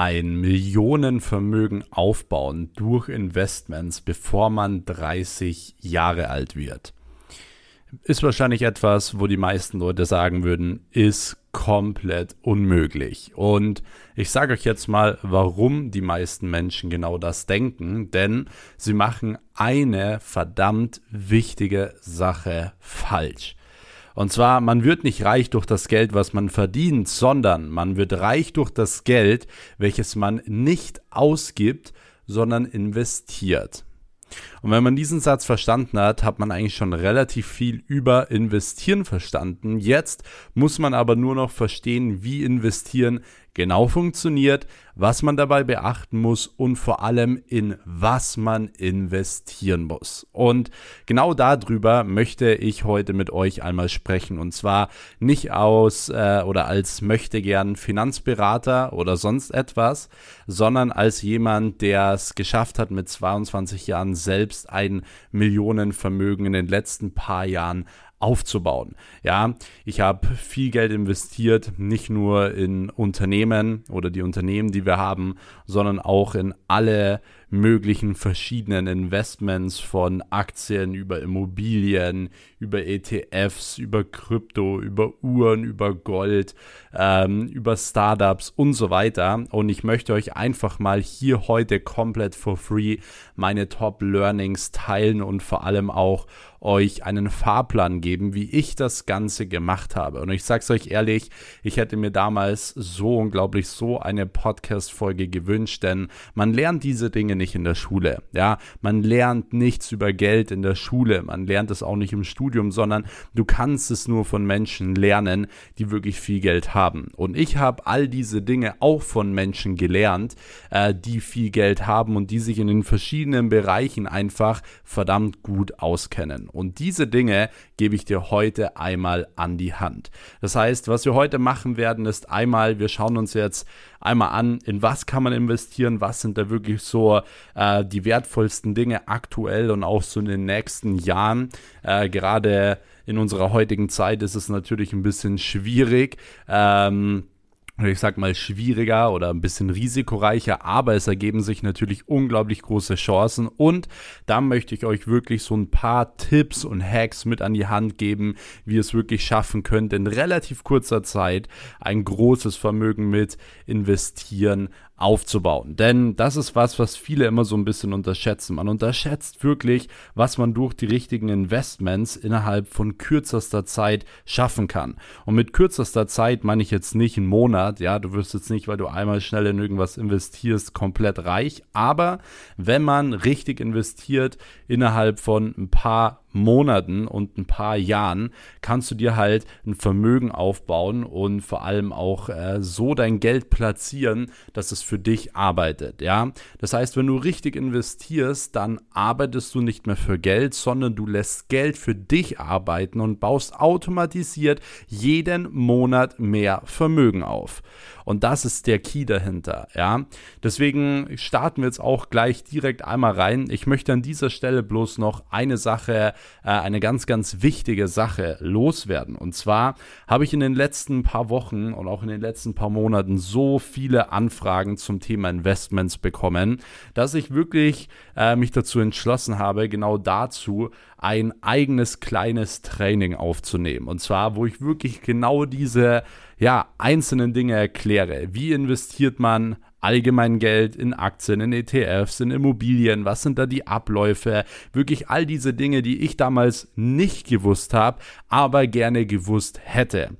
ein Millionenvermögen aufbauen durch Investments, bevor man 30 Jahre alt wird. Ist wahrscheinlich etwas, wo die meisten Leute sagen würden, ist komplett unmöglich. Und ich sage euch jetzt mal, warum die meisten Menschen genau das denken, denn sie machen eine verdammt wichtige Sache falsch. Und zwar, man wird nicht reich durch das Geld, was man verdient, sondern man wird reich durch das Geld, welches man nicht ausgibt, sondern investiert. Und wenn man diesen Satz verstanden hat, hat man eigentlich schon relativ viel über Investieren verstanden. Jetzt muss man aber nur noch verstehen, wie investieren genau funktioniert, was man dabei beachten muss und vor allem in was man investieren muss. Und genau darüber möchte ich heute mit euch einmal sprechen und zwar nicht aus äh, oder als möchte gern Finanzberater oder sonst etwas, sondern als jemand, der es geschafft hat, mit 22 Jahren selbst ein Millionenvermögen in den letzten paar Jahren aufzubauen. Ja, ich habe viel Geld investiert, nicht nur in Unternehmen oder die Unternehmen, die wir haben, sondern auch in alle möglichen verschiedenen Investments von Aktien über Immobilien, über ETFs, über Krypto, über Uhren, über Gold, ähm, über Startups und so weiter. Und ich möchte euch einfach mal hier heute komplett for free meine Top Learnings teilen und vor allem auch euch einen Fahrplan geben, wie ich das Ganze gemacht habe. Und ich sage es euch ehrlich, ich hätte mir damals so unglaublich so eine Podcast-Folge gewünscht, denn man lernt diese Dinge nicht in der Schule. Ja, man lernt nichts über Geld in der Schule. Man lernt es auch nicht im Studium, sondern du kannst es nur von Menschen lernen, die wirklich viel Geld haben. Und ich habe all diese Dinge auch von Menschen gelernt, äh, die viel Geld haben und die sich in den verschiedenen Bereichen einfach verdammt gut auskennen. Und diese Dinge gebe ich dir heute einmal an die Hand. Das heißt, was wir heute machen werden, ist einmal, wir schauen uns jetzt einmal an, in was kann man investieren, was sind da wirklich so äh, die wertvollsten Dinge aktuell und auch so in den nächsten Jahren. Äh, gerade in unserer heutigen Zeit ist es natürlich ein bisschen schwierig. Ähm, ich sag mal, schwieriger oder ein bisschen risikoreicher, aber es ergeben sich natürlich unglaublich große Chancen und da möchte ich euch wirklich so ein paar Tipps und Hacks mit an die Hand geben, wie ihr es wirklich schaffen könnt, in relativ kurzer Zeit ein großes Vermögen mit investieren aufzubauen. Denn das ist was, was viele immer so ein bisschen unterschätzen. Man unterschätzt wirklich, was man durch die richtigen Investments innerhalb von kürzester Zeit schaffen kann. Und mit kürzester Zeit meine ich jetzt nicht einen Monat. Ja, du wirst jetzt nicht, weil du einmal schnell in irgendwas investierst, komplett reich. Aber wenn man richtig investiert, innerhalb von ein paar Monaten und ein paar Jahren kannst du dir halt ein Vermögen aufbauen und vor allem auch äh, so dein Geld platzieren, dass es für dich arbeitet. Ja, das heißt, wenn du richtig investierst, dann arbeitest du nicht mehr für Geld, sondern du lässt Geld für dich arbeiten und baust automatisiert jeden Monat mehr Vermögen auf. Und das ist der Key dahinter. Ja, deswegen starten wir jetzt auch gleich direkt einmal rein. Ich möchte an dieser Stelle bloß noch eine Sache äh, eine ganz, ganz wichtige Sache loswerden. Und zwar habe ich in den letzten paar Wochen und auch in den letzten paar Monaten so viele Anfragen zum Thema Investments bekommen, dass ich wirklich äh, mich dazu entschlossen habe, genau dazu ein eigenes kleines Training aufzunehmen. Und zwar, wo ich wirklich genau diese ja, einzelnen Dinge erkläre. Wie investiert man allgemein Geld in Aktien, in ETFs, in Immobilien, was sind da die Abläufe, wirklich all diese Dinge, die ich damals nicht gewusst habe, aber gerne gewusst hätte.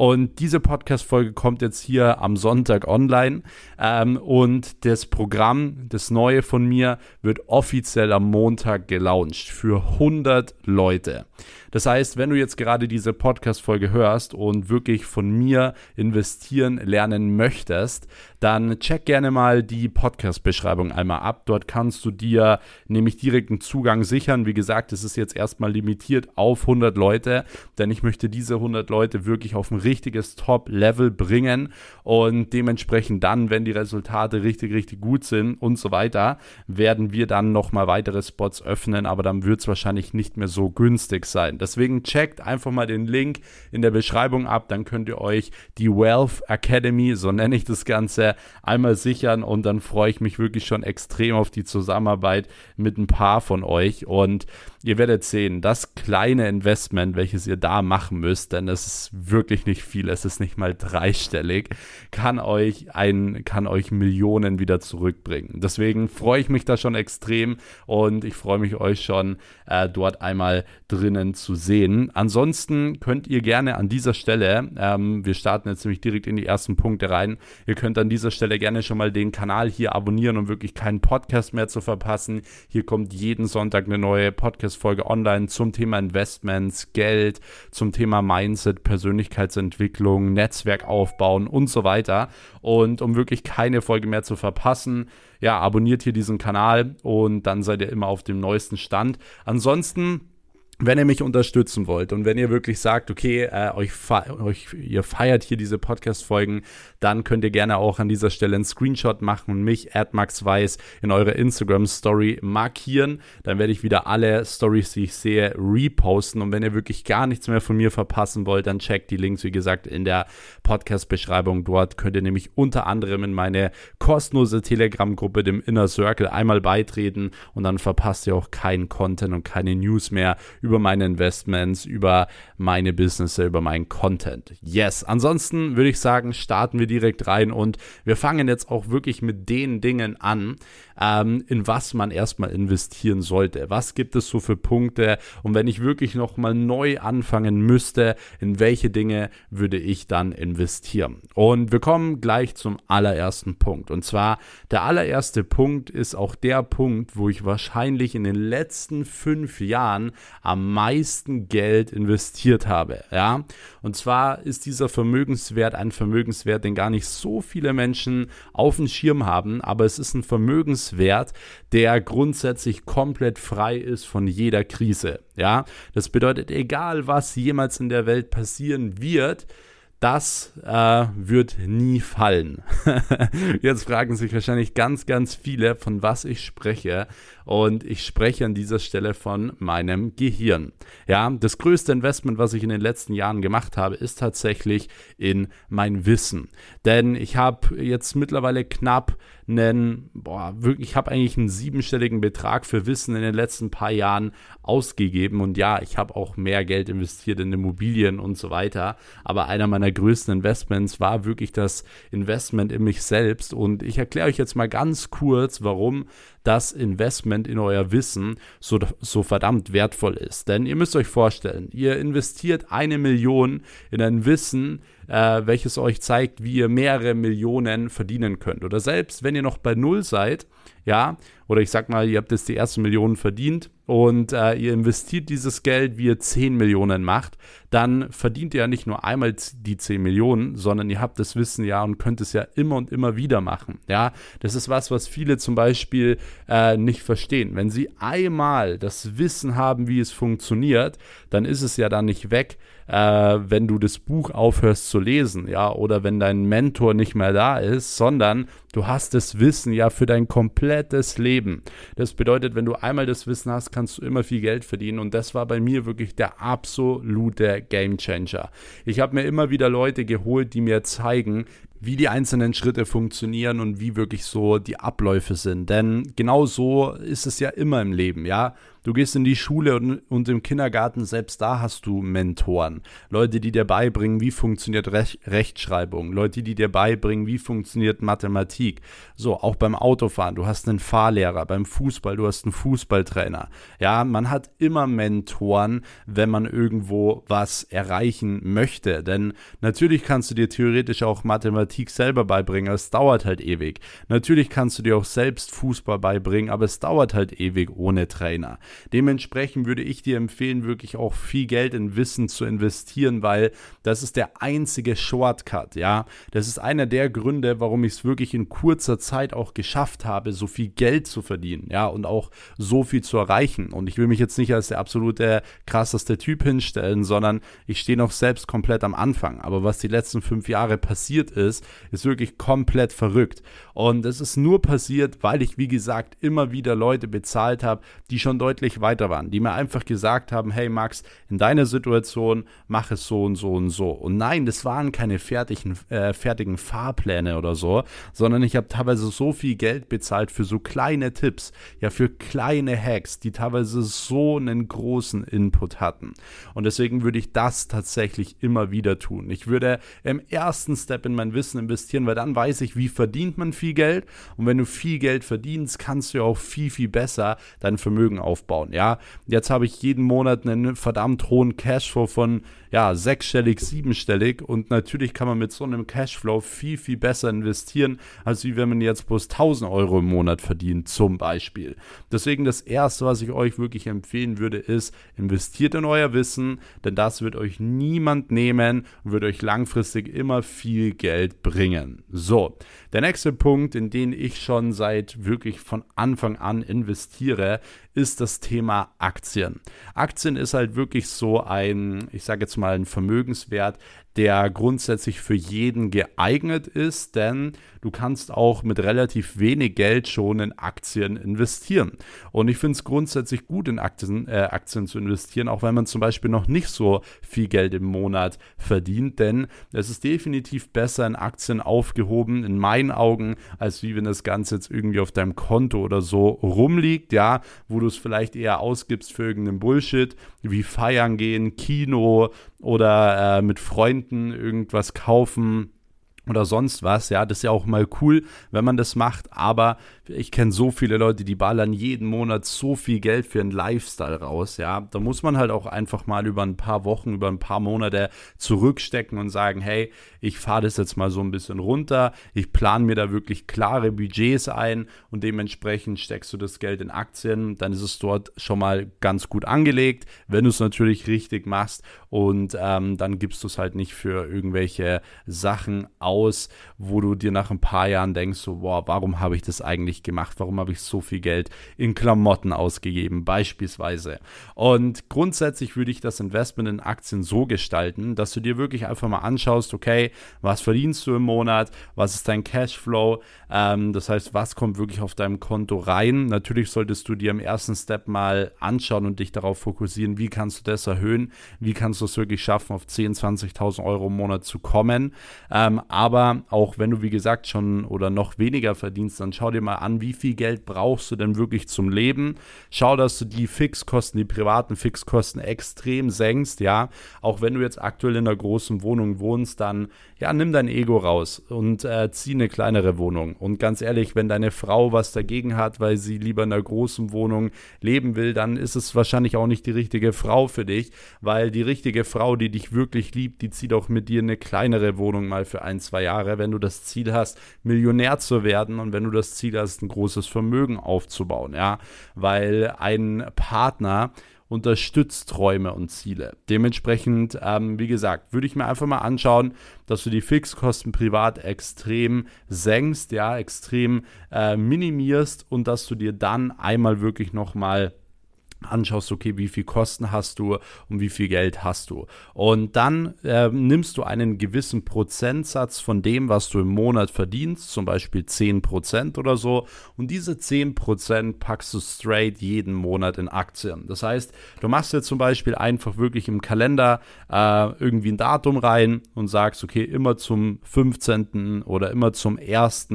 Und diese Podcast-Folge kommt jetzt hier am Sonntag online. Ähm, und das Programm, das neue von mir, wird offiziell am Montag gelauncht für 100 Leute. Das heißt, wenn du jetzt gerade diese Podcast-Folge hörst und wirklich von mir investieren lernen möchtest, dann check gerne mal die Podcast-Beschreibung einmal ab. Dort kannst du dir nämlich direkten Zugang sichern. Wie gesagt, es ist jetzt erstmal limitiert auf 100 Leute, denn ich möchte diese 100 Leute wirklich auf ein richtiges Top-Level bringen und dementsprechend dann, wenn die Resultate richtig, richtig gut sind und so weiter, werden wir dann nochmal weitere Spots öffnen, aber dann wird es wahrscheinlich nicht mehr so günstig sein. Deswegen checkt einfach mal den Link in der Beschreibung ab, dann könnt ihr euch die Wealth Academy, so nenne ich das Ganze, Stelle einmal sichern und dann freue ich mich wirklich schon extrem auf die Zusammenarbeit mit ein paar von euch und ihr werdet sehen, das kleine Investment, welches ihr da machen müsst, denn es ist wirklich nicht viel, es ist nicht mal dreistellig, kann euch ein, kann euch Millionen wieder zurückbringen. Deswegen freue ich mich da schon extrem und ich freue mich euch schon äh, dort einmal drinnen zu sehen. Ansonsten könnt ihr gerne an dieser Stelle, ähm, wir starten jetzt nämlich direkt in die ersten Punkte rein, ihr könnt an dieser Stelle gerne schon mal den Kanal hier abonnieren, um wirklich keinen Podcast mehr zu verpassen. Hier kommt jeden Sonntag eine neue Podcast-Folge online zum Thema Investments, Geld, zum Thema Mindset, Persönlichkeitsentwicklung, Netzwerk aufbauen und so weiter. Und um wirklich keine Folge mehr zu verpassen, ja, abonniert hier diesen Kanal und dann seid ihr immer auf dem neuesten Stand. Ansonsten wenn ihr mich unterstützen wollt und wenn ihr wirklich sagt, okay, äh, euch, euch, ihr feiert hier diese Podcast-Folgen, dann könnt ihr gerne auch an dieser Stelle einen Screenshot machen und mich, @maxweiss, in eure Instagram-Story markieren. Dann werde ich wieder alle Stories, die ich sehe, reposten. Und wenn ihr wirklich gar nichts mehr von mir verpassen wollt, dann checkt die Links, wie gesagt, in der Podcast-Beschreibung. Dort könnt ihr nämlich unter anderem in meine kostenlose Telegram-Gruppe, dem Inner Circle, einmal beitreten und dann verpasst ihr auch keinen Content und keine News mehr über meine Investments, über meine Business, über meinen Content. Yes, ansonsten würde ich sagen, starten wir direkt rein und wir fangen jetzt auch wirklich mit den Dingen an, ähm, in was man erstmal investieren sollte. Was gibt es so für Punkte und wenn ich wirklich nochmal neu anfangen müsste, in welche Dinge würde ich dann investieren? Und wir kommen gleich zum allerersten Punkt. Und zwar der allererste Punkt ist auch der Punkt, wo ich wahrscheinlich in den letzten fünf Jahren am meisten Geld investiert habe. Ja, und zwar ist dieser Vermögenswert ein Vermögenswert, den gar nicht so viele Menschen auf dem Schirm haben, aber es ist ein Vermögenswert, der grundsätzlich komplett frei ist von jeder Krise. Ja, das bedeutet, egal was jemals in der Welt passieren wird, das äh, wird nie fallen. Jetzt fragen sich wahrscheinlich ganz, ganz viele, von was ich spreche. Und ich spreche an dieser Stelle von meinem Gehirn. Ja, das größte Investment, was ich in den letzten Jahren gemacht habe, ist tatsächlich in mein Wissen. Denn ich habe jetzt mittlerweile knapp einen, boah, wirklich, ich habe eigentlich einen siebenstelligen Betrag für Wissen in den letzten paar Jahren ausgegeben. Und ja, ich habe auch mehr Geld investiert in Immobilien und so weiter. Aber einer meiner größten Investments war wirklich das Investment in mich selbst. Und ich erkläre euch jetzt mal ganz kurz, warum das Investment in euer Wissen so, so verdammt wertvoll ist. Denn ihr müsst euch vorstellen, ihr investiert eine Million in ein Wissen, äh, welches euch zeigt, wie ihr mehrere Millionen verdienen könnt. Oder selbst wenn ihr noch bei Null seid, ja, oder ich sag mal, ihr habt jetzt die ersten Millionen verdient und äh, ihr investiert dieses Geld, wie ihr 10 Millionen macht, dann verdient ihr ja nicht nur einmal die 10 Millionen, sondern ihr habt das Wissen ja und könnt es ja immer und immer wieder machen. Ja, das ist was, was viele zum Beispiel äh, nicht verstehen. Wenn sie einmal das Wissen haben, wie es funktioniert, dann ist es ja dann nicht weg, äh, wenn du das Buch aufhörst zu lesen, ja, oder wenn dein Mentor nicht mehr da ist, sondern du hast das Wissen ja für dein komplettes Leben. Das bedeutet, wenn du einmal das Wissen hast, kannst du immer viel Geld verdienen und das war bei mir wirklich der absolute Game Changer. Ich habe mir immer wieder Leute geholt, die mir zeigen, wie die einzelnen Schritte funktionieren und wie wirklich so die Abläufe sind. Denn genau so ist es ja immer im Leben, ja. Du gehst in die Schule und, und, im Kindergarten, selbst da hast du Mentoren. Leute, die dir beibringen, wie funktioniert Rech Rechtschreibung. Leute, die dir beibringen, wie funktioniert Mathematik. So, auch beim Autofahren. Du hast einen Fahrlehrer. Beim Fußball, du hast einen Fußballtrainer. Ja, man hat immer Mentoren, wenn man irgendwo was erreichen möchte. Denn natürlich kannst du dir theoretisch auch Mathematik selber beibringen, aber es dauert halt ewig. Natürlich kannst du dir auch selbst Fußball beibringen, aber es dauert halt ewig ohne Trainer. Dementsprechend würde ich dir empfehlen, wirklich auch viel Geld in Wissen zu investieren, weil das ist der einzige Shortcut, ja. Das ist einer der Gründe, warum ich es wirklich in kurzer Zeit auch geschafft habe, so viel Geld zu verdienen, ja, und auch so viel zu erreichen. Und ich will mich jetzt nicht als der absolute krasseste Typ hinstellen, sondern ich stehe noch selbst komplett am Anfang. Aber was die letzten fünf Jahre passiert ist, ist wirklich komplett verrückt. Und es ist nur passiert, weil ich, wie gesagt, immer wieder Leute bezahlt habe, die schon deutlich deutlich weiter waren, die mir einfach gesagt haben, hey Max, in deiner Situation mach es so und so und so. Und nein, das waren keine fertigen, äh, fertigen Fahrpläne oder so, sondern ich habe teilweise so viel Geld bezahlt für so kleine Tipps, ja für kleine Hacks, die teilweise so einen großen Input hatten. Und deswegen würde ich das tatsächlich immer wieder tun. Ich würde im ersten Step in mein Wissen investieren, weil dann weiß ich, wie verdient man viel Geld. Und wenn du viel Geld verdienst, kannst du auch viel, viel besser dein Vermögen aufbauen. Ja, jetzt habe ich jeden Monat einen verdammt hohen Cashflow von ja, sechsstellig, siebenstellig und natürlich kann man mit so einem Cashflow viel, viel besser investieren, als wie wenn man jetzt bloß 1000 Euro im Monat verdient, zum Beispiel. Deswegen das erste, was ich euch wirklich empfehlen würde, ist, investiert in euer Wissen, denn das wird euch niemand nehmen und wird euch langfristig immer viel Geld bringen. So, der nächste Punkt, in den ich schon seit wirklich von Anfang an investiere, ist das Thema Aktien. Aktien ist halt wirklich so ein, ich sage jetzt mal, ein Vermögenswert, der grundsätzlich für jeden geeignet ist, denn du kannst auch mit relativ wenig Geld schon in Aktien investieren. Und ich finde es grundsätzlich gut, in Aktien, äh, Aktien zu investieren, auch wenn man zum Beispiel noch nicht so viel Geld im Monat verdient, denn es ist definitiv besser in Aktien aufgehoben, in meinen Augen, als wie wenn das Ganze jetzt irgendwie auf deinem Konto oder so rumliegt, ja, wo du es vielleicht eher ausgibst für irgendeinen Bullshit, wie feiern gehen, Kino oder äh, mit Freunden irgendwas kaufen oder sonst was. Ja, das ist ja auch mal cool, wenn man das macht, aber ich kenne so viele Leute, die ballern jeden Monat so viel Geld für einen Lifestyle raus. Ja, da muss man halt auch einfach mal über ein paar Wochen, über ein paar Monate zurückstecken und sagen, hey, ich fahre das jetzt mal so ein bisschen runter. Ich plane mir da wirklich klare Budgets ein und dementsprechend steckst du das Geld in Aktien. Dann ist es dort schon mal ganz gut angelegt, wenn du es natürlich richtig machst und ähm, dann gibst du es halt nicht für irgendwelche Sachen aus, wo du dir nach ein paar Jahren denkst, so, boah, warum habe ich das eigentlich ich gemacht? Warum habe ich so viel Geld in Klamotten ausgegeben, beispielsweise? Und grundsätzlich würde ich das Investment in Aktien so gestalten, dass du dir wirklich einfach mal anschaust, okay, was verdienst du im Monat? Was ist dein Cashflow? Ähm, das heißt, was kommt wirklich auf deinem Konto rein? Natürlich solltest du dir im ersten Step mal anschauen und dich darauf fokussieren, wie kannst du das erhöhen? Wie kannst du es wirklich schaffen, auf 10.000, 20.000 Euro im Monat zu kommen? Ähm, aber auch wenn du, wie gesagt, schon oder noch weniger verdienst, dann schau dir mal an, wie viel Geld brauchst du denn wirklich zum Leben. Schau, dass du die Fixkosten, die privaten Fixkosten extrem senkst, ja. Auch wenn du jetzt aktuell in einer großen Wohnung wohnst, dann, ja, nimm dein Ego raus und äh, zieh eine kleinere Wohnung. Und ganz ehrlich, wenn deine Frau was dagegen hat, weil sie lieber in einer großen Wohnung leben will, dann ist es wahrscheinlich auch nicht die richtige Frau für dich, weil die richtige Frau, die dich wirklich liebt, die zieht auch mit dir eine kleinere Wohnung mal für ein, zwei Jahre, wenn du das Ziel hast, Millionär zu werden und wenn du das Ziel hast, ein großes Vermögen aufzubauen, ja, weil ein Partner unterstützt Träume und Ziele. Dementsprechend, ähm, wie gesagt, würde ich mir einfach mal anschauen, dass du die Fixkosten privat extrem senkst, ja, extrem äh, minimierst und dass du dir dann einmal wirklich nochmal anschaust, okay, wie viel Kosten hast du und wie viel Geld hast du. Und dann äh, nimmst du einen gewissen Prozentsatz von dem, was du im Monat verdienst, zum Beispiel 10% oder so. Und diese 10% packst du straight jeden Monat in Aktien. Das heißt, du machst jetzt zum Beispiel einfach wirklich im Kalender äh, irgendwie ein Datum rein und sagst, okay, immer zum 15. oder immer zum 1.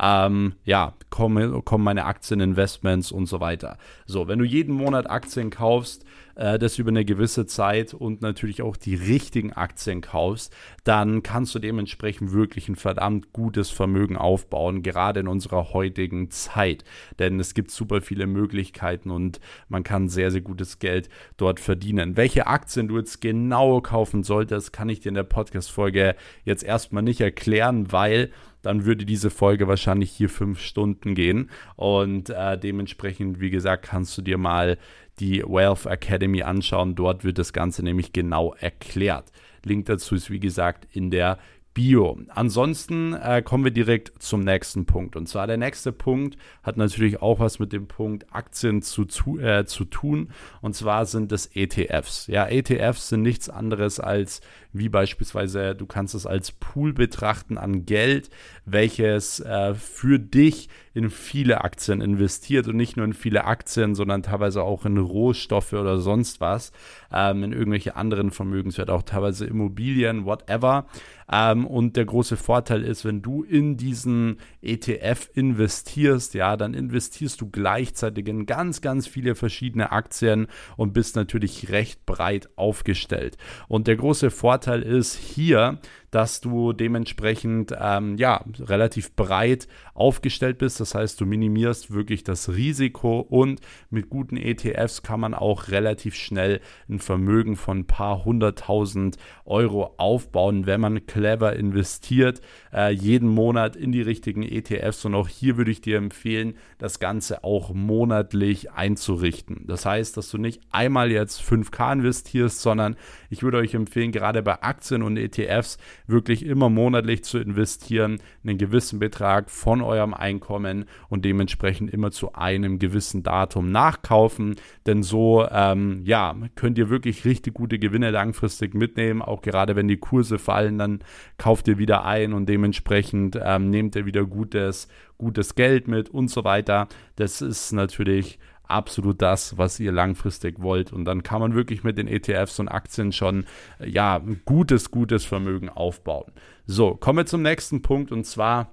Ähm, ja, kommen, kommen meine Aktieninvestments und so weiter. So, wenn du jeden Monat Aktien kaufst, äh, das über eine gewisse Zeit und natürlich auch die richtigen Aktien kaufst, dann kannst du dementsprechend wirklich ein verdammt gutes Vermögen aufbauen, gerade in unserer heutigen Zeit. Denn es gibt super viele Möglichkeiten und man kann sehr, sehr gutes Geld dort verdienen. Welche Aktien du jetzt genau kaufen solltest, kann ich dir in der Podcast-Folge jetzt erstmal nicht erklären, weil dann würde diese Folge wahrscheinlich hier fünf Stunden gehen. Und äh, dementsprechend, wie gesagt, kannst du dir mal die Wealth Academy anschauen. Dort wird das Ganze nämlich genau erklärt. Link dazu ist, wie gesagt, in der Bio. Ansonsten äh, kommen wir direkt zum nächsten Punkt. Und zwar der nächste Punkt hat natürlich auch was mit dem Punkt Aktien zu, zu, äh, zu tun. Und zwar sind es ETFs. Ja, ETFs sind nichts anderes als wie beispielsweise, du kannst es als Pool betrachten an Geld, welches äh, für dich in viele Aktien investiert und nicht nur in viele Aktien, sondern teilweise auch in Rohstoffe oder sonst was, ähm, in irgendwelche anderen Vermögenswerte, auch teilweise Immobilien, whatever. Ähm, und der große Vorteil ist, wenn du in diesen ETF investierst, ja, dann investierst du gleichzeitig in ganz, ganz viele verschiedene Aktien und bist natürlich recht breit aufgestellt. Und der große Vorteil ist hier, dass du dementsprechend ähm, ja, relativ breit aufgestellt bist. Das heißt, du minimierst wirklich das Risiko und mit guten ETFs kann man auch relativ schnell ein Vermögen von ein paar hunderttausend Euro aufbauen, wenn man clever investiert, äh, jeden Monat in die richtigen ETFs. Und auch hier würde ich dir empfehlen, das Ganze auch monatlich einzurichten. Das heißt, dass du nicht einmal jetzt 5K investierst, sondern ich würde euch empfehlen, gerade bei Aktien und ETFs wirklich immer monatlich zu investieren, einen gewissen Betrag von eurem Einkommen und dementsprechend immer zu einem gewissen Datum nachkaufen. Denn so ähm, ja, könnt ihr wirklich richtig gute Gewinne langfristig mitnehmen. Auch gerade wenn die Kurse fallen, dann kauft ihr wieder ein und dementsprechend ähm, nehmt ihr wieder gutes, gutes Geld mit und so weiter. Das ist natürlich absolut das, was ihr langfristig wollt. Und dann kann man wirklich mit den ETFs und Aktien schon, ja, ein gutes, gutes Vermögen aufbauen. So, kommen wir zum nächsten Punkt und zwar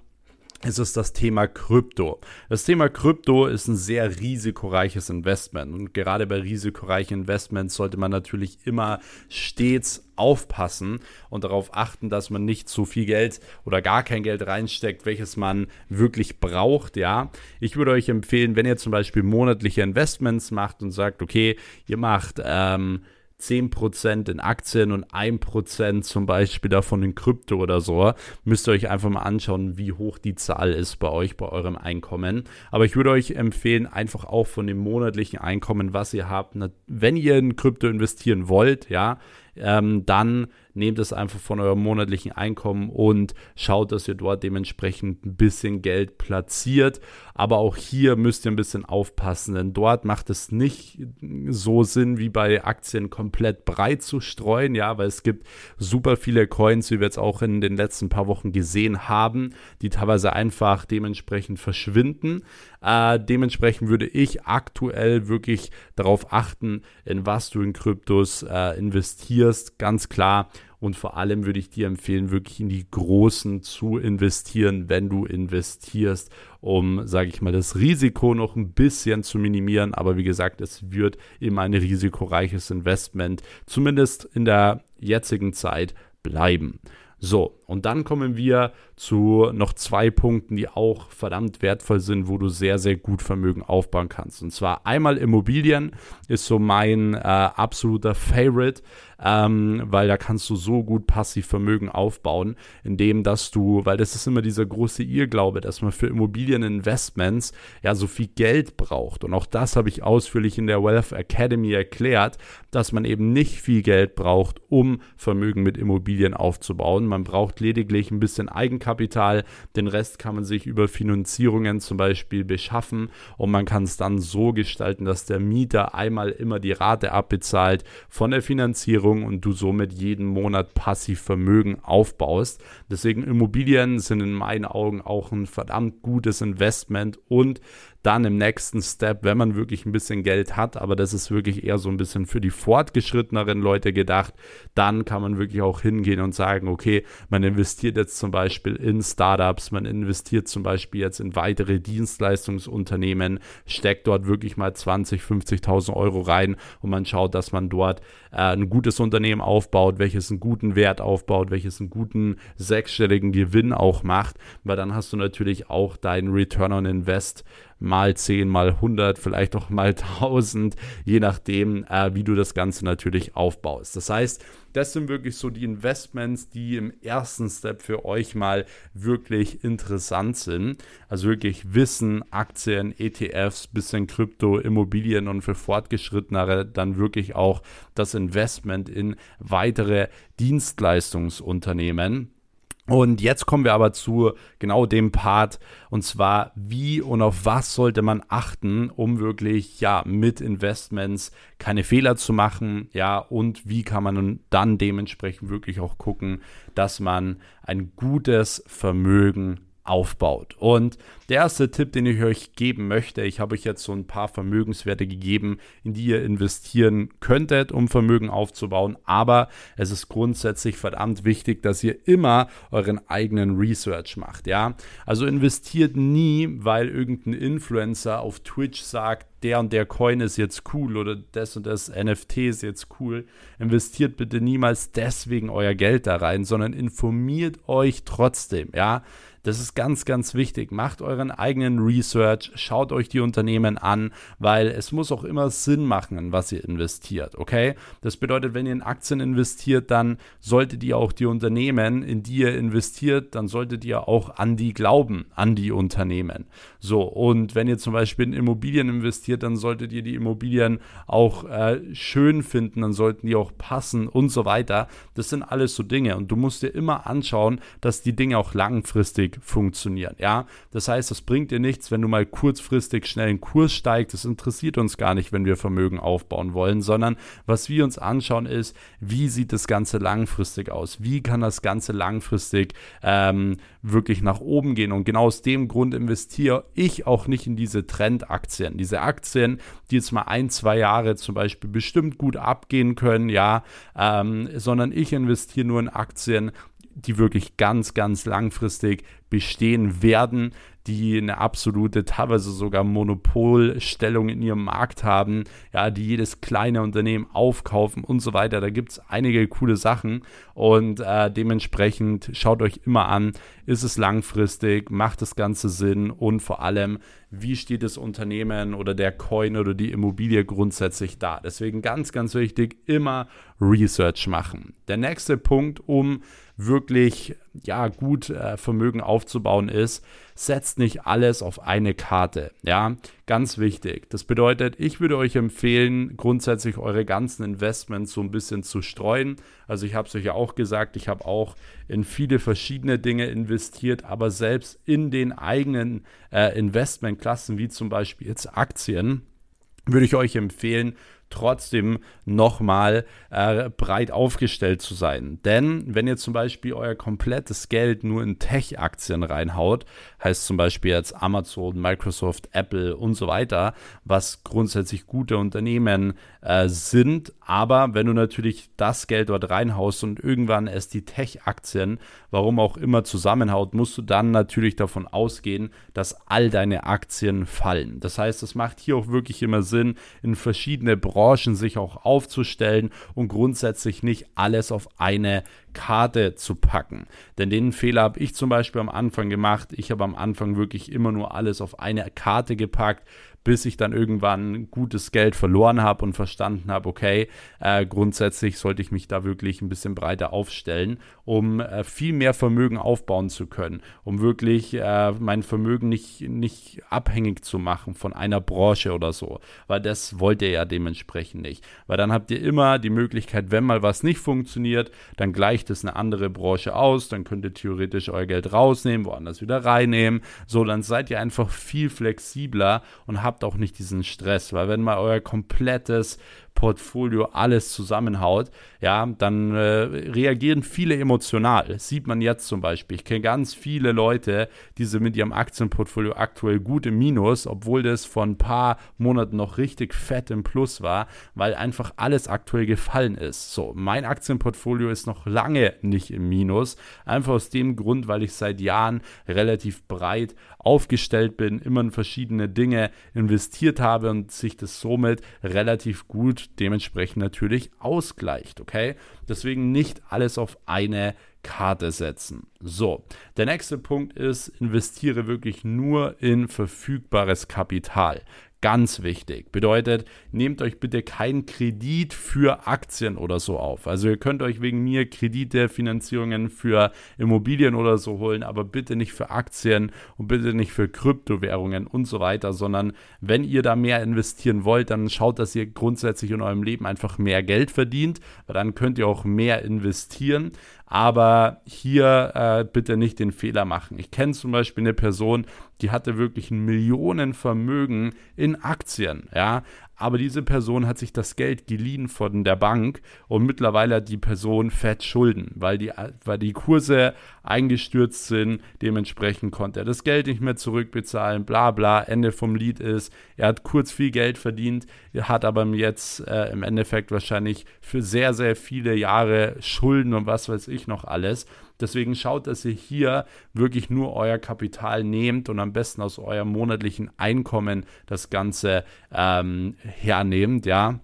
ist es das Thema Krypto. Das Thema Krypto ist ein sehr risikoreiches Investment und gerade bei risikoreichen Investments sollte man natürlich immer stets aufpassen und darauf achten, dass man nicht zu viel Geld oder gar kein Geld reinsteckt, welches man wirklich braucht. Ja, ich würde euch empfehlen, wenn ihr zum Beispiel monatliche Investments macht und sagt, okay, ihr macht ähm, 10% in Aktien und 1% zum Beispiel davon in Krypto oder so, müsst ihr euch einfach mal anschauen, wie hoch die Zahl ist bei euch, bei eurem Einkommen. Aber ich würde euch empfehlen, einfach auch von dem monatlichen Einkommen, was ihr habt, wenn ihr in Krypto investieren wollt, ja, ähm, dann nehmt es einfach von eurem monatlichen Einkommen und schaut, dass ihr dort dementsprechend ein bisschen Geld platziert. Aber auch hier müsst ihr ein bisschen aufpassen, denn dort macht es nicht so Sinn, wie bei Aktien komplett breit zu streuen, ja, weil es gibt super viele Coins, wie wir jetzt auch in den letzten paar Wochen gesehen haben, die teilweise einfach dementsprechend verschwinden. Äh, dementsprechend würde ich aktuell wirklich darauf achten, in was du in Kryptos äh, investierst. Ganz klar und vor allem würde ich dir empfehlen, wirklich in die großen zu investieren, wenn du investierst, um, sage ich mal, das Risiko noch ein bisschen zu minimieren. Aber wie gesagt, es wird immer ein risikoreiches Investment, zumindest in der jetzigen Zeit, bleiben. So, und dann kommen wir zu noch zwei Punkten, die auch verdammt wertvoll sind, wo du sehr, sehr gut Vermögen aufbauen kannst. Und zwar einmal Immobilien ist so mein äh, absoluter Favorite, ähm, weil da kannst du so gut Passivvermögen aufbauen, indem dass du, weil das ist immer dieser große Irrglaube, dass man für Immobilieninvestments ja so viel Geld braucht. Und auch das habe ich ausführlich in der Wealth Academy erklärt, dass man eben nicht viel Geld braucht, um Vermögen mit Immobilien aufzubauen man braucht lediglich ein bisschen Eigenkapital. Den Rest kann man sich über Finanzierungen zum Beispiel beschaffen und man kann es dann so gestalten, dass der Mieter einmal immer die Rate abbezahlt von der Finanzierung und du somit jeden Monat passiv Vermögen aufbaust. Deswegen Immobilien sind in meinen Augen auch ein verdammt gutes Investment und dann im nächsten Step, wenn man wirklich ein bisschen Geld hat, aber das ist wirklich eher so ein bisschen für die fortgeschritteneren Leute gedacht, dann kann man wirklich auch hingehen und sagen, okay, man investiert jetzt zum Beispiel in Startups, man investiert zum Beispiel jetzt in weitere Dienstleistungsunternehmen, steckt dort wirklich mal 20, 50.000 Euro rein und man schaut, dass man dort äh, ein gutes Unternehmen aufbaut, welches einen guten Wert aufbaut, welches einen guten sechsstelligen Gewinn auch macht, weil dann hast du natürlich auch deinen Return on Invest mal 10, mal 100, vielleicht auch mal 1000, je nachdem, äh, wie du das Ganze natürlich aufbaust. Das heißt, das sind wirklich so die Investments, die im ersten Step für euch mal wirklich interessant sind. Also wirklich Wissen, Aktien, ETFs, bisschen Krypto, Immobilien und für Fortgeschrittenere dann wirklich auch das Investment in weitere Dienstleistungsunternehmen. Und jetzt kommen wir aber zu genau dem Part, und zwar, wie und auf was sollte man achten, um wirklich, ja, mit Investments keine Fehler zu machen, ja, und wie kann man dann dementsprechend wirklich auch gucken, dass man ein gutes Vermögen aufbaut. Und der erste Tipp, den ich euch geben möchte, ich habe euch jetzt so ein paar Vermögenswerte gegeben, in die ihr investieren könntet, um Vermögen aufzubauen. Aber es ist grundsätzlich verdammt wichtig, dass ihr immer euren eigenen Research macht. Ja, also investiert nie, weil irgendein Influencer auf Twitch sagt, der und der Coin ist jetzt cool oder das und das NFT ist jetzt cool. Investiert bitte niemals deswegen euer Geld da rein, sondern informiert euch trotzdem. Ja, das ist ganz, ganz wichtig. Macht euren eigenen Research, schaut euch die Unternehmen an, weil es muss auch immer Sinn machen, was ihr investiert, okay? Das bedeutet, wenn ihr in Aktien investiert, dann solltet ihr auch die Unternehmen, in die ihr investiert, dann solltet ihr auch an die glauben, an die Unternehmen. So, und wenn ihr zum Beispiel in Immobilien investiert, dann solltet ihr die Immobilien auch äh, schön finden, dann sollten die auch passen und so weiter. Das sind alles so Dinge und du musst dir immer anschauen, dass die Dinge auch langfristig kurzfristig funktionieren. Ja, das heißt, es bringt dir nichts, wenn du mal kurzfristig schnell einen Kurs steigst. Das interessiert uns gar nicht, wenn wir Vermögen aufbauen wollen, sondern was wir uns anschauen ist, wie sieht das Ganze langfristig aus? Wie kann das Ganze langfristig ähm, wirklich nach oben gehen? Und genau aus dem Grund investiere ich auch nicht in diese Trendaktien. Diese Aktien, die jetzt mal ein, zwei Jahre zum Beispiel bestimmt gut abgehen können, ja, ähm, sondern ich investiere nur in Aktien, die wirklich ganz, ganz langfristig bestehen werden, die eine absolute, teilweise sogar Monopolstellung in ihrem Markt haben, ja, die jedes kleine Unternehmen aufkaufen und so weiter. Da gibt es einige coole Sachen und äh, dementsprechend schaut euch immer an, ist es langfristig, macht das Ganze Sinn und vor allem, wie steht das Unternehmen oder der Coin oder die Immobilie grundsätzlich da. Deswegen ganz, ganz wichtig, immer Research machen. Der nächste Punkt, um wirklich ja gut äh, Vermögen aufzubauen ist, setzt nicht alles auf eine Karte. Ja, ganz wichtig. Das bedeutet, ich würde euch empfehlen, grundsätzlich eure ganzen Investments so ein bisschen zu streuen. Also ich habe es euch ja auch gesagt, ich habe auch in viele verschiedene Dinge investiert, aber selbst in den eigenen äh, Investmentklassen, wie zum Beispiel jetzt Aktien, würde ich euch empfehlen, trotzdem nochmal äh, breit aufgestellt zu sein. Denn wenn ihr zum Beispiel euer komplettes Geld nur in Tech-Aktien reinhaut, heißt zum Beispiel jetzt Amazon, Microsoft, Apple und so weiter, was grundsätzlich gute Unternehmen äh, sind, aber wenn du natürlich das Geld dort reinhaust und irgendwann es die Tech-Aktien, warum auch immer, zusammenhaut, musst du dann natürlich davon ausgehen, dass all deine Aktien fallen. Das heißt, es macht hier auch wirklich immer Sinn, in verschiedene Branchen Branchen sich auch aufzustellen und grundsätzlich nicht alles auf eine Karte zu packen. Denn den Fehler habe ich zum Beispiel am Anfang gemacht. Ich habe am Anfang wirklich immer nur alles auf eine Karte gepackt bis ich dann irgendwann gutes Geld verloren habe und verstanden habe, okay, äh, grundsätzlich sollte ich mich da wirklich ein bisschen breiter aufstellen, um äh, viel mehr Vermögen aufbauen zu können, um wirklich äh, mein Vermögen nicht, nicht abhängig zu machen von einer Branche oder so, weil das wollt ihr ja dementsprechend nicht, weil dann habt ihr immer die Möglichkeit, wenn mal was nicht funktioniert, dann gleicht es eine andere Branche aus, dann könnt ihr theoretisch euer Geld rausnehmen, woanders wieder reinnehmen, so, dann seid ihr einfach viel flexibler und habt auch nicht diesen Stress, weil wenn mal euer komplettes Portfolio alles zusammenhaut, ja, dann äh, reagieren viele emotional. Das sieht man jetzt zum Beispiel. Ich kenne ganz viele Leute, die sind mit ihrem Aktienportfolio aktuell gut im Minus, obwohl das vor ein paar Monaten noch richtig fett im Plus war, weil einfach alles aktuell gefallen ist. So, mein Aktienportfolio ist noch lange nicht im Minus, einfach aus dem Grund, weil ich seit Jahren relativ breit aufgestellt bin, immer in verschiedene Dinge investiert habe und sich das somit relativ gut dementsprechend natürlich ausgleicht, okay? Deswegen nicht alles auf eine Karte setzen. So, der nächste Punkt ist, investiere wirklich nur in verfügbares Kapital. Ganz wichtig. Bedeutet, nehmt euch bitte keinen Kredit für Aktien oder so auf. Also ihr könnt euch wegen mir Kredite, Finanzierungen für Immobilien oder so holen, aber bitte nicht für Aktien und bitte nicht für Kryptowährungen und so weiter, sondern wenn ihr da mehr investieren wollt, dann schaut, dass ihr grundsätzlich in eurem Leben einfach mehr Geld verdient, weil dann könnt ihr auch mehr investieren. Aber hier äh, bitte nicht den Fehler machen. Ich kenne zum Beispiel eine Person, die hatte wirklich ein Millionenvermögen in Aktien, ja, aber diese Person hat sich das Geld geliehen von der Bank und mittlerweile hat die Person fett Schulden, weil die, weil die Kurse eingestürzt sind. Dementsprechend konnte er das Geld nicht mehr zurückbezahlen, bla bla. Ende vom Lied ist, er hat kurz viel Geld verdient, hat aber jetzt äh, im Endeffekt wahrscheinlich für sehr, sehr viele Jahre Schulden und was weiß ich noch alles. Deswegen schaut, dass ihr hier wirklich nur euer Kapital nehmt und am besten aus eurem monatlichen Einkommen das Ganze ähm, hernehmt, ja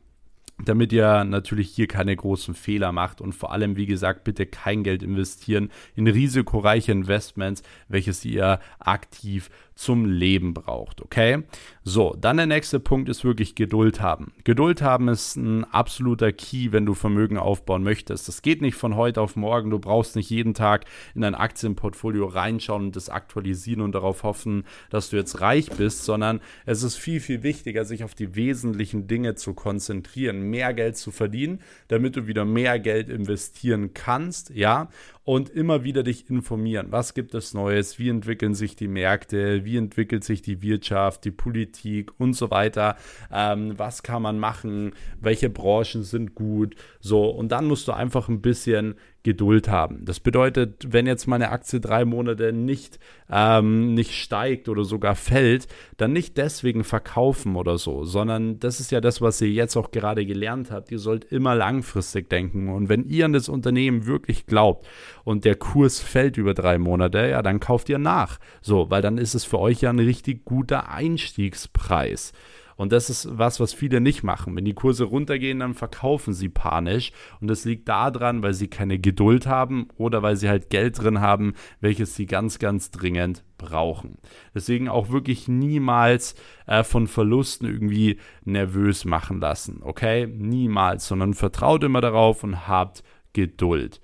damit ihr natürlich hier keine großen Fehler macht und vor allem, wie gesagt, bitte kein Geld investieren in risikoreiche Investments, welches ihr aktiv zum Leben braucht, okay? So, dann der nächste Punkt ist wirklich Geduld haben. Geduld haben ist ein absoluter Key, wenn du Vermögen aufbauen möchtest. Das geht nicht von heute auf morgen. Du brauchst nicht jeden Tag in dein Aktienportfolio reinschauen und das aktualisieren und darauf hoffen, dass du jetzt reich bist, sondern es ist viel, viel wichtiger, sich auf die wesentlichen Dinge zu konzentrieren, mehr Geld zu verdienen, damit du wieder mehr Geld investieren kannst, ja, und immer wieder dich informieren. Was gibt es Neues? Wie entwickeln sich die Märkte? Wie entwickelt sich die Wirtschaft, die Politik und so weiter? Ähm, was kann man machen? Welche Branchen sind gut? So, und dann musst du einfach ein bisschen Geduld haben. Das bedeutet, wenn jetzt meine Aktie drei Monate nicht, ähm, nicht steigt oder sogar fällt, dann nicht deswegen verkaufen oder so, sondern das ist ja das, was ihr jetzt auch gerade gelernt habt. Ihr sollt immer langfristig denken. Und wenn ihr an das Unternehmen wirklich glaubt und der Kurs fällt über drei Monate, ja, dann kauft ihr nach. So, weil dann ist es für euch ja ein richtig guter Einstiegspreis. Und das ist was, was viele nicht machen. Wenn die Kurse runtergehen, dann verkaufen sie panisch. Und das liegt daran, weil sie keine Geduld haben oder weil sie halt Geld drin haben, welches sie ganz, ganz dringend brauchen. Deswegen auch wirklich niemals äh, von Verlusten irgendwie nervös machen lassen. Okay? Niemals, sondern vertraut immer darauf und habt Geduld.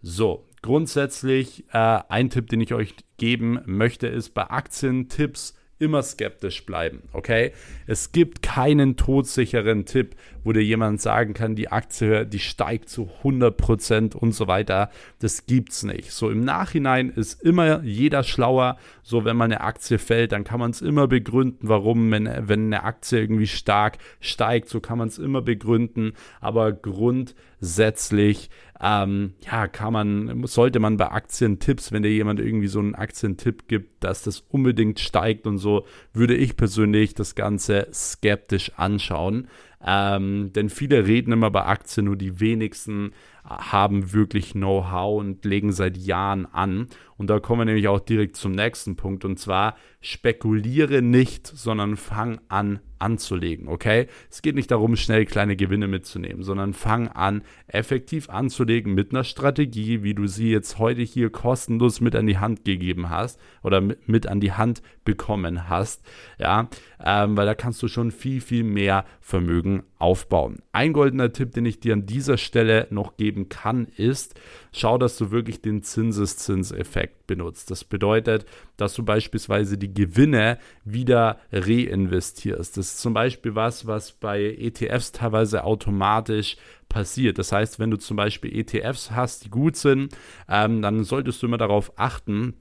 So, grundsätzlich äh, ein Tipp, den ich euch geben möchte, ist bei Aktientipps immer skeptisch bleiben, okay? Es gibt keinen todsicheren Tipp, wo dir jemand sagen kann, die Aktie, die steigt zu 100% und so weiter. Das gibt's nicht. So im Nachhinein ist immer jeder schlauer. So wenn mal eine Aktie fällt, dann kann man es immer begründen, warum, wenn, wenn eine Aktie irgendwie stark steigt, so kann man es immer begründen. Aber grundsätzlich ähm, ja, kann man, sollte man bei Aktientipps, wenn dir jemand irgendwie so einen Aktientipp gibt, dass das unbedingt steigt und so, würde ich persönlich das Ganze skeptisch anschauen. Ähm, denn viele reden immer bei Aktien, nur die wenigsten haben wirklich Know-how und legen seit Jahren an. Und da kommen wir nämlich auch direkt zum nächsten Punkt. Und zwar spekuliere nicht, sondern fang an anzulegen, okay? Es geht nicht darum, schnell kleine Gewinne mitzunehmen, sondern fang an, effektiv anzulegen mit einer Strategie, wie du sie jetzt heute hier kostenlos mit an die Hand gegeben hast oder mit an die Hand bekommen hast, ja, ähm, weil da kannst du schon viel, viel mehr Vermögen aufbauen. Ein goldener Tipp, den ich dir an dieser Stelle noch geben kann, ist, schau, dass du wirklich den Zinseszinseffekt benutzt. Das bedeutet, dass du beispielsweise die Gewinne wieder reinvestierst. Das ist zum Beispiel was, was bei ETFs teilweise automatisch passiert. Das heißt, wenn du zum Beispiel ETFs hast, die gut sind, ähm, dann solltest du immer darauf achten,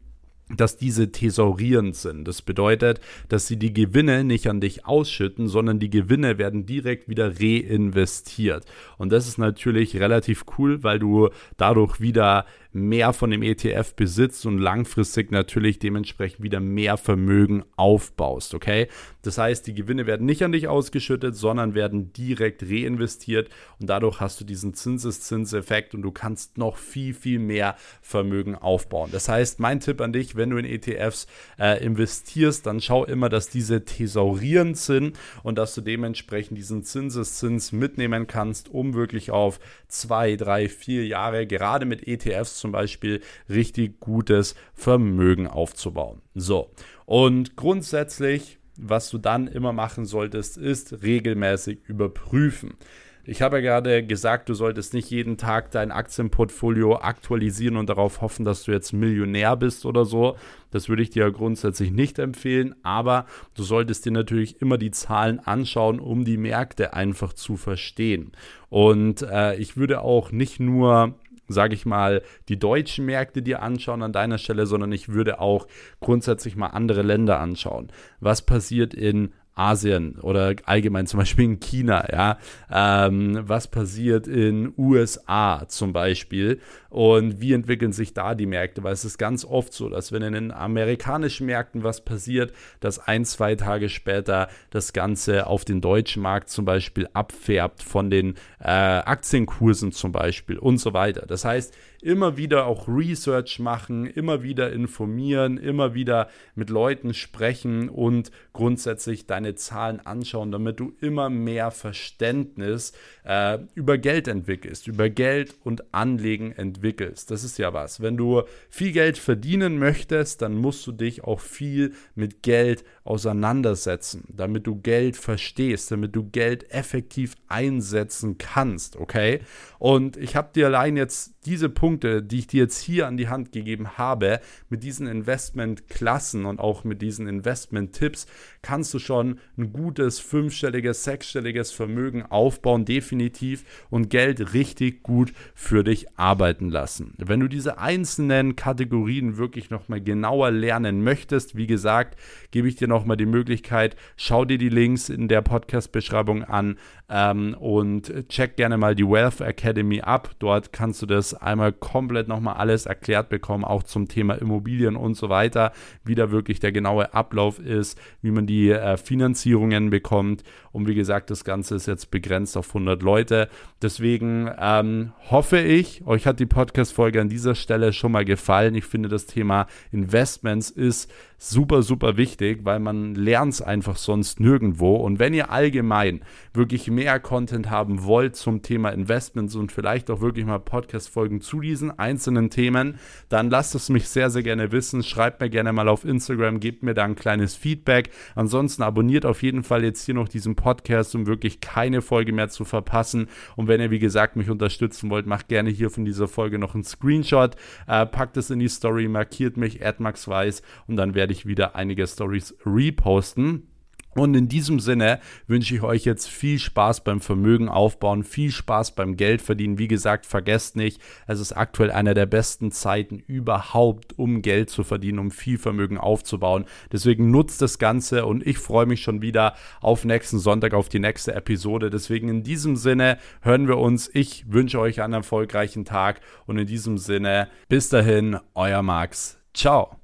dass diese thesaurierend sind. Das bedeutet, dass sie die Gewinne nicht an dich ausschütten, sondern die Gewinne werden direkt wieder reinvestiert. Und das ist natürlich relativ cool, weil du dadurch wieder mehr von dem ETF besitzt und langfristig natürlich dementsprechend wieder mehr Vermögen aufbaust, okay? Das heißt, die Gewinne werden nicht an dich ausgeschüttet, sondern werden direkt reinvestiert und dadurch hast du diesen Zinseszinseffekt und du kannst noch viel, viel mehr Vermögen aufbauen. Das heißt, mein Tipp an dich, wenn du in ETFs äh, investierst, dann schau immer, dass diese thesaurierend sind und dass du dementsprechend diesen Zinseszins mitnehmen kannst, um wirklich auf zwei, drei, vier Jahre gerade mit ETFs zum Beispiel richtig gutes Vermögen aufzubauen. So, und grundsätzlich was du dann immer machen solltest, ist regelmäßig überprüfen. Ich habe ja gerade gesagt, du solltest nicht jeden Tag dein Aktienportfolio aktualisieren und darauf hoffen, dass du jetzt Millionär bist oder so. Das würde ich dir grundsätzlich nicht empfehlen, aber du solltest dir natürlich immer die Zahlen anschauen, um die Märkte einfach zu verstehen. Und äh, ich würde auch nicht nur sage ich mal, die deutschen Märkte dir anschauen an deiner Stelle, sondern ich würde auch grundsätzlich mal andere Länder anschauen. Was passiert in Asien oder allgemein zum Beispiel in China, ja, ähm, was passiert in USA zum Beispiel und wie entwickeln sich da die Märkte, weil es ist ganz oft so, dass wenn in den amerikanischen Märkten was passiert, dass ein, zwei Tage später das Ganze auf den deutschen Markt zum Beispiel abfärbt von den äh, Aktienkursen zum Beispiel und so weiter. Das heißt, immer wieder auch Research machen, immer wieder informieren, immer wieder mit Leuten sprechen und grundsätzlich deine Zahlen anschauen, damit du immer mehr Verständnis äh, über Geld entwickelst, über Geld und Anlegen entwickelst. Das ist ja was. Wenn du viel Geld verdienen möchtest, dann musst du dich auch viel mit Geld auseinandersetzen, damit du Geld verstehst, damit du Geld effektiv einsetzen kannst, okay? Und ich habe dir allein jetzt diese Punkte, die ich dir jetzt hier an die Hand gegeben habe, mit diesen Investmentklassen und auch mit diesen Investment-Tipps, kannst du schon ein gutes fünfstelliges, sechsstelliges Vermögen aufbauen, definitiv, und Geld richtig gut für dich arbeiten lassen. Wenn du diese einzelnen Kategorien wirklich nochmal genauer lernen möchtest, wie gesagt, gebe ich dir nochmal die Möglichkeit, schau dir die Links in der Podcast-Beschreibung an ähm, und check gerne mal die Wealth Academy ab. Dort kannst du das einmal komplett nochmal alles erklärt bekommen, auch zum Thema Immobilien und so weiter, wie da wirklich der genaue Ablauf ist, wie man die äh, Finanzierungen bekommt. Und wie gesagt, das Ganze ist jetzt begrenzt auf 100 Leute. Deswegen ähm, hoffe ich, euch hat die Podcast-Folge an dieser Stelle schon mal gefallen. Ich finde, das Thema Investments ist super, super wichtig, weil man lernt es einfach sonst nirgendwo. Und wenn ihr allgemein wirklich mehr Content haben wollt zum Thema Investments und vielleicht auch wirklich mal Podcast-Folgen zu diesen einzelnen Themen, dann lasst es mich sehr, sehr gerne wissen. Schreibt mir gerne mal auf Instagram, gebt mir da ein kleines Feedback. Ansonsten abonniert auf jeden Fall jetzt hier noch diesen Podcast, um wirklich keine Folge mehr zu verpassen. Und wenn ihr, wie gesagt, mich unterstützen wollt, macht gerne hier von dieser Folge noch einen Screenshot, äh, packt es in die Story, markiert mich, Weiß und dann werde ich wieder einige Stories reposten. Und in diesem Sinne wünsche ich euch jetzt viel Spaß beim Vermögen aufbauen, viel Spaß beim Geld verdienen. Wie gesagt, vergesst nicht, es ist aktuell einer der besten Zeiten überhaupt, um Geld zu verdienen, um viel Vermögen aufzubauen. Deswegen nutzt das Ganze und ich freue mich schon wieder auf nächsten Sonntag, auf die nächste Episode. Deswegen in diesem Sinne hören wir uns. Ich wünsche euch einen erfolgreichen Tag und in diesem Sinne bis dahin, euer Max. Ciao.